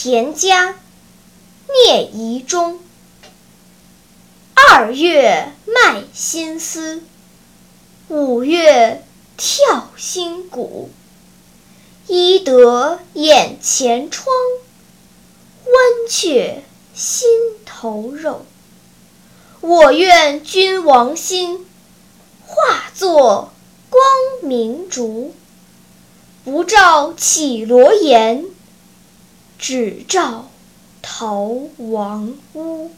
田家聂夷中。二月卖新丝，五月跳新鼓。医得眼前疮，剜却心头肉。我愿君王心，化作光明烛，不照绮罗颜，只照逃亡屋。